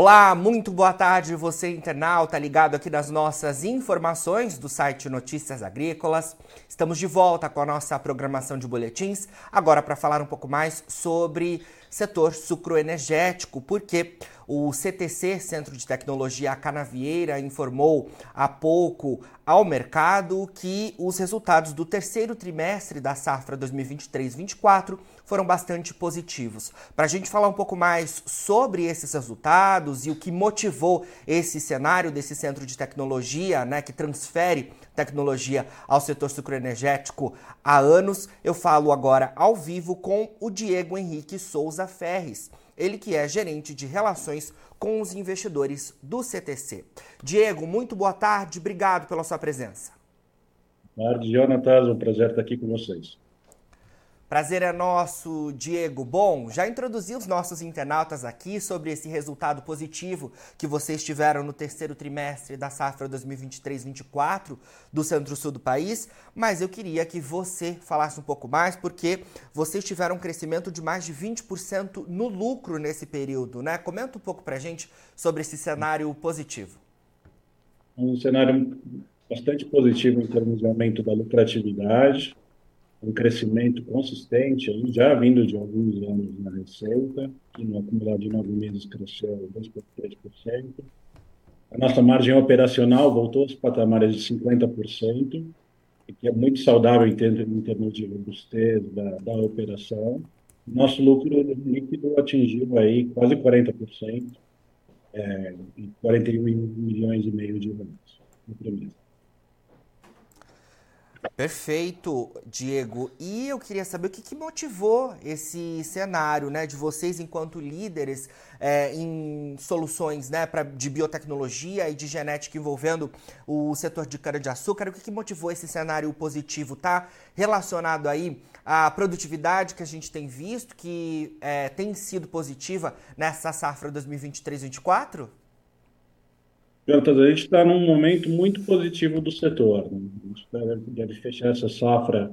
Olá, muito boa tarde, você internauta ligado aqui nas nossas informações do site Notícias Agrícolas. Estamos de volta com a nossa programação de boletins, agora para falar um pouco mais sobre setor sucroenergético, porque o CTC, Centro de Tecnologia Canavieira, informou há pouco ao mercado que os resultados do terceiro trimestre da safra 2023-24 foram bastante positivos. Para a gente falar um pouco mais sobre esses resultados e o que motivou esse cenário desse centro de tecnologia, né, que transfere tecnologia ao setor sucroenergético há anos, eu falo agora ao vivo com o Diego Henrique Souza Ferres. Ele que é gerente de relações com os investidores do CTC. Diego, muito boa tarde, obrigado pela sua presença. Boa tarde, Jonatas, é um prazer estar aqui com vocês. Prazer é nosso, Diego. Bom, já introduzi os nossos internautas aqui sobre esse resultado positivo que vocês tiveram no terceiro trimestre da safra 2023-24 do centro-sul do país, mas eu queria que você falasse um pouco mais, porque vocês tiveram um crescimento de mais de 20% no lucro nesse período, né? Comenta um pouco pra gente sobre esse cenário positivo. Um cenário bastante positivo em termos de aumento da lucratividade, um crescimento consistente, já vindo de alguns anos na receita, que no acumulado de nove meses cresceu 2,3%. A nossa margem operacional voltou aos patamares de 50%, que é muito saudável em termos, de robustez da, da operação. Nosso lucro líquido atingiu aí quase 40%, é, 41 milhões e meio de reais no trimestre. Perfeito, Diego. E eu queria saber o que, que motivou esse cenário, né, de vocês enquanto líderes é, em soluções, né, pra, de biotecnologia e de genética envolvendo o setor de cana-de-açúcar. O que, que motivou esse cenário positivo? Tá relacionado aí à produtividade que a gente tem visto, que é, tem sido positiva nessa safra 2023-2024? a gente está num momento muito positivo do setor. Né? A gente deve fechar essa safra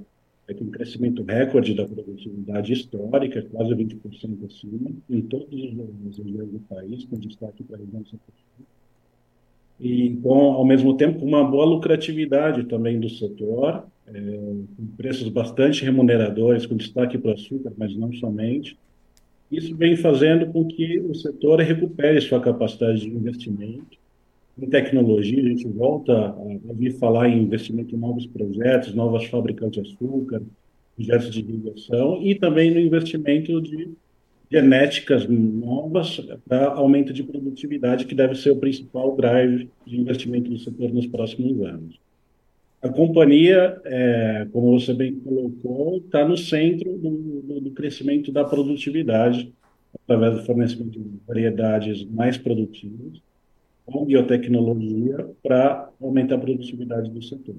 com um crescimento recorde da produtividade histórica, quase 20% acima, em todas as regiões do país, com destaque para a região centro E, então, ao mesmo tempo, uma boa lucratividade também do setor, é, com preços bastante remuneradores, com destaque para o açúcar, mas não somente. Isso vem fazendo com que o setor recupere sua capacidade de investimento em tecnologia, a gente volta a ouvir falar em investimento em novos projetos, novas fábricas de açúcar, projetos de irrigação e também no investimento de genéticas novas para aumento de produtividade, que deve ser o principal drive de investimento do setor nos próximos anos. A companhia, é, como você bem colocou, está no centro do, do, do, crescimento da produtividade, através do fornecimento de variedades mais produtivas, com biotecnologia para aumentar a produtividade do setor.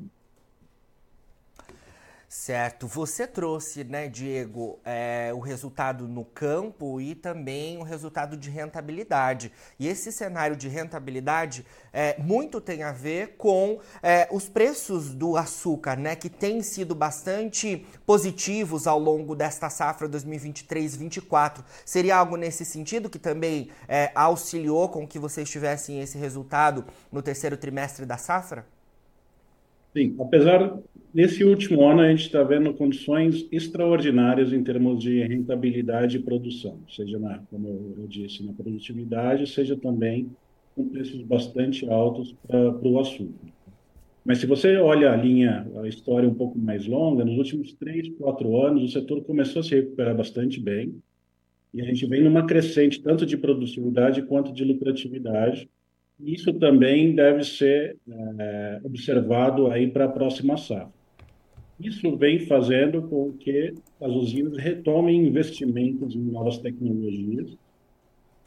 Certo. Você trouxe, né, Diego, é, o resultado no campo e também o resultado de rentabilidade. E esse cenário de rentabilidade é, muito tem a ver com é, os preços do açúcar, né, que têm sido bastante positivos ao longo desta safra 2023-24. Seria algo nesse sentido que também é, auxiliou com que vocês tivessem esse resultado no terceiro trimestre da safra? Sim, apesar Nesse último ano, a gente está vendo condições extraordinárias em termos de rentabilidade e produção, seja, na, como eu disse, na produtividade, seja também com preços bastante altos para o açúcar. Mas se você olha a linha, a história um pouco mais longa, nos últimos três, quatro anos, o setor começou a se recuperar bastante bem, e a gente vem numa crescente tanto de produtividade quanto de lucratividade, isso também deve ser é, observado aí para a próxima safra. Isso vem fazendo com que as usinas retomem investimentos em novas tecnologias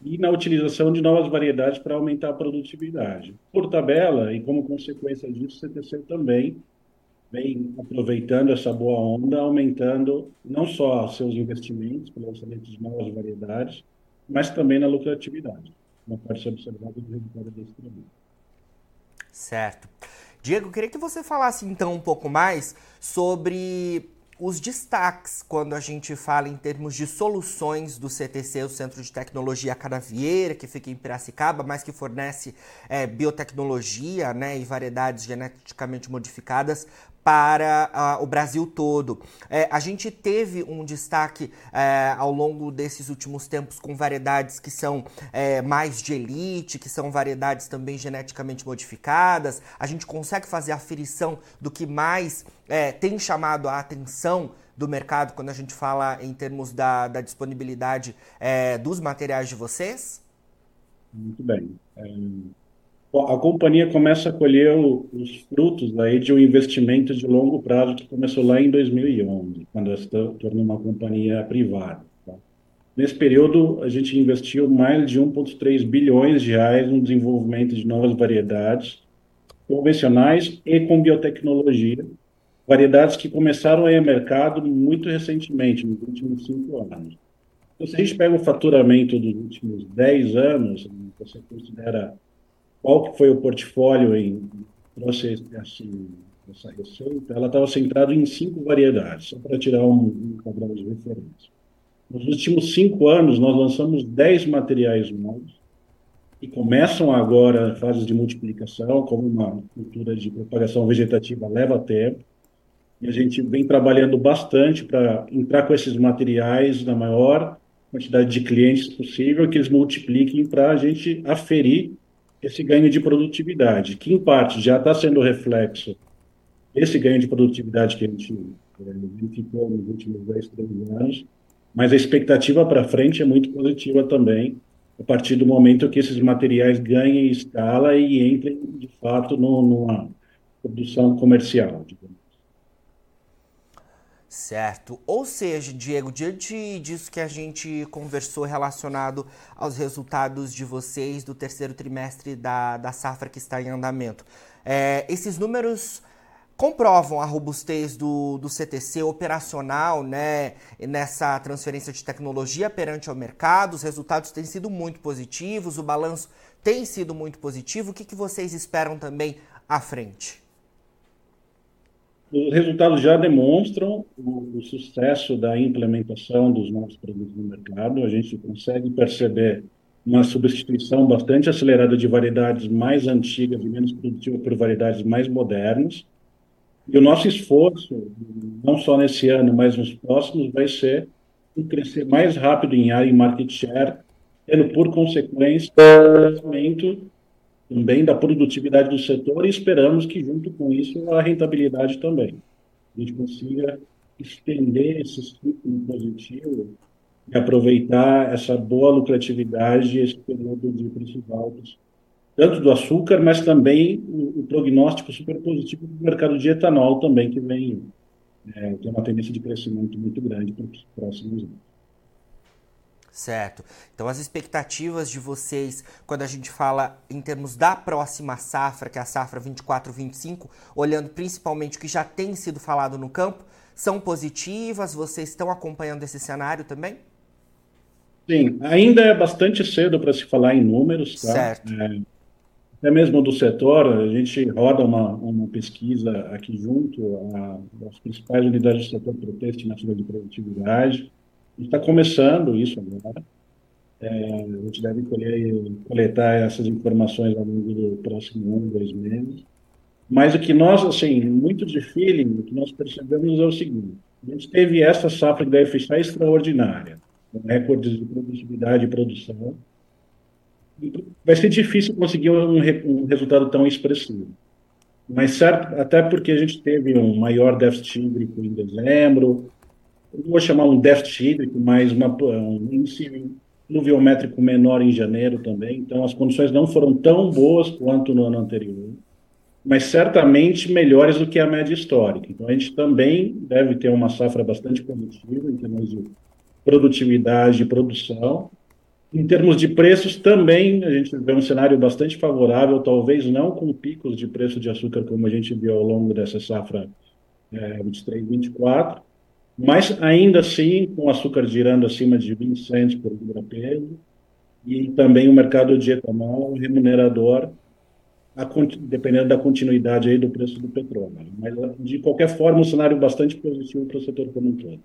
e na utilização de novas variedades para aumentar a produtividade. Por tabela, e como consequência disso, o CTC também vem aproveitando essa boa onda, aumentando não só seus investimentos para lançamento de novas variedades, mas também na lucratividade, uma parte observada no resultado desse trabalho. Certo. Diego, queria que você falasse então um pouco mais sobre os destaques quando a gente fala em termos de soluções do CTC, o Centro de Tecnologia Canavieira, que fica em Piracicaba, mas que fornece é, biotecnologia né, e variedades geneticamente modificadas para uh, o Brasil todo. É, a gente teve um destaque é, ao longo desses últimos tempos com variedades que são é, mais de elite, que são variedades também geneticamente modificadas. A gente consegue fazer aferição do que mais é, tem chamado a atenção do mercado quando a gente fala em termos da, da disponibilidade é, dos materiais de vocês? Muito bem. É, a companhia começa a colher os frutos aí de um investimento de longo prazo que começou lá em 2011, quando ela se tornou uma companhia privada. Tá? Nesse período, a gente investiu mais de 1,3 bilhões de reais no desenvolvimento de novas variedades convencionais e com biotecnologia, variedades que começaram a ir ao mercado muito recentemente, nos últimos cinco anos. Então, se a gente pega o faturamento dos últimos 10 anos, você considera qual que foi o portfólio em trouxe assim, essa receita, ela estava centrada em cinco variedades, só para tirar um, um padrão de referência. Nos últimos cinco anos, nós lançamos dez materiais novos, que começam agora fases de multiplicação, como uma cultura de propagação vegetativa leva tempo, e a gente vem trabalhando bastante para entrar com esses materiais na maior quantidade de clientes possível, que eles multipliquem para a gente aferir esse ganho de produtividade, que em parte já está sendo reflexo esse ganho de produtividade que a gente é, verificou nos últimos 10, 13 anos, mas a expectativa para frente é muito positiva também, a partir do momento que esses materiais ganhem escala e entrem, de fato, no, numa produção comercial. Certo. Ou seja, Diego, diante disso que a gente conversou relacionado aos resultados de vocês do terceiro trimestre da, da safra que está em andamento, é, esses números comprovam a robustez do, do CTC operacional né, nessa transferência de tecnologia perante ao mercado. Os resultados têm sido muito positivos, o balanço tem sido muito positivo. O que, que vocês esperam também à frente? Os resultados já demonstram o, o, sucesso da implementação dos novos produtos no mercado. A gente consegue perceber uma substituição bastante acelerada de variedades mais antigas e menos produtivas por variedades mais modernas. E o nosso esforço, não só nesse ano, mas nos próximos, vai ser em crescer mais rápido em área e market share, tendo por consequência o crescimento também da produtividade do setor e esperamos que, junto com isso, a rentabilidade também. A gente consiga estender esse ciclo positivo e aproveitar essa boa lucratividade esse período de preços altos, tanto do açúcar, mas também o, o prognóstico super positivo do mercado de etanol também, que vem é, tem uma tendência de crescimento muito grande para os próximos anos. Certo. Então, as expectativas de vocês, quando a gente fala em termos da próxima safra, que é a safra 24-25, olhando principalmente o que já tem sido falado no campo, são positivas? Vocês estão acompanhando esse cenário também? Sim, ainda é bastante cedo para se falar em números. Tá? Certo. É, até mesmo do setor, a gente roda uma, uma pesquisa aqui junto às principais unidades do setor para ter estimativa de produtividade está começando isso agora. É, a gente deve colher, coletar essas informações ao longo do próximo ano, dois meses. Mas o que nós, assim, muito de feeling, o que nós percebemos é o seguinte: a gente teve essa safra deve fechar extraordinária, com recordes de produtividade e produção. vai ser difícil conseguir um, um resultado tão expressivo. Mas certo, até porque a gente teve um maior déficit hídrico em dezembro, vou chamar um déficit hídrico, mas uma, um índice pluviométrico menor em janeiro também. Então, as condições não foram tão boas quanto no ano anterior, mas certamente melhores do que a média histórica. Então, a gente também deve ter uma safra bastante positiva em termos de produtividade e produção. Em termos de preços, também a gente vê um cenário bastante favorável, talvez não com picos de preço de açúcar como a gente viu ao longo dessa safra é, 23, 24, mas ainda assim, com açúcar girando acima de 20 centos por libra peso, e também o mercado de etanol remunerador a, dependendo da continuidade aí do preço do petróleo. Mas, de qualquer forma, um cenário bastante positivo para o setor como um todo.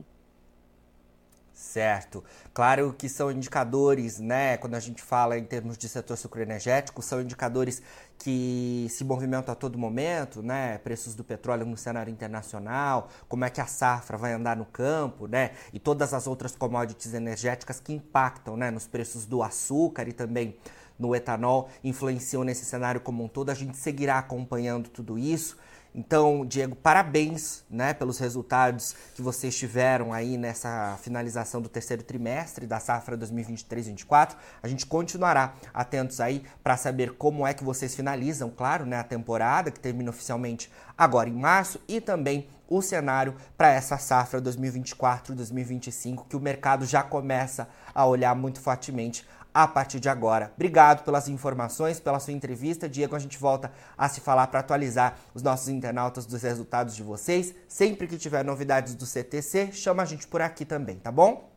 Certo. Claro que são indicadores, né? Quando a gente fala em termos de setor sucroenergético, são indicadores que se movimentam a todo momento, né? Preços do petróleo no cenário internacional, como é que a safra vai andar no campo, né? E todas as outras commodities energéticas que impactam, né? Nos preços do açúcar e também no etanol, influenciam nesse cenário como um todo. A gente seguirá acompanhando tudo isso. Então, Diego, parabéns né, pelos resultados que vocês tiveram aí nessa finalização do terceiro trimestre da safra 2023-24. A gente continuará atentos aí para saber como é que vocês finalizam, claro, né, a temporada que termina oficialmente agora em março e também o cenário para essa safra 2024-2025 que o mercado já começa a olhar muito fortemente a partir de agora. Obrigado pelas informações, pela sua entrevista. Diego, a gente volta a se falar para atualizar os nossos internautas dos resultados de vocês. Sempre que tiver novidades do CTC, chama a gente por aqui também, tá bom?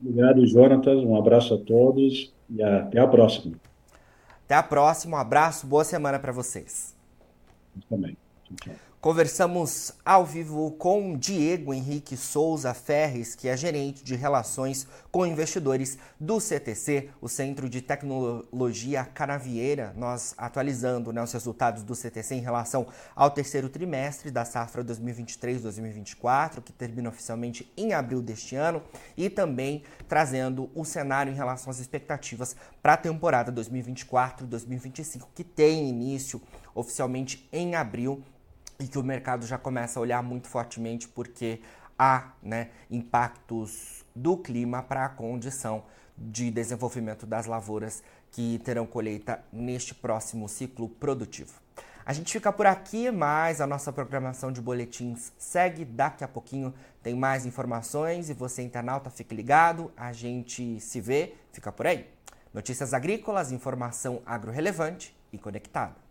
Obrigado, Jonatas. Um abraço a todos e até a próxima. Até a próxima. Um abraço, boa semana para vocês. Eu também. Conversamos ao vivo com Diego Henrique Souza Ferres, que é gerente de relações com investidores do CTC, o Centro de Tecnologia Canavieira. Nós atualizando né, os resultados do CTC em relação ao terceiro trimestre da safra 2023-2024, que termina oficialmente em abril deste ano, e também trazendo o cenário em relação às expectativas para a temporada 2024-2025, que tem início oficialmente em abril e que o mercado já começa a olhar muito fortemente porque há né, impactos do clima para a condição de desenvolvimento das lavouras que terão colheita neste próximo ciclo produtivo. A gente fica por aqui, mas a nossa programação de boletins segue. Daqui a pouquinho tem mais informações e você, internauta, fique ligado. A gente se vê, fica por aí. Notícias agrícolas, informação agro relevante e conectada.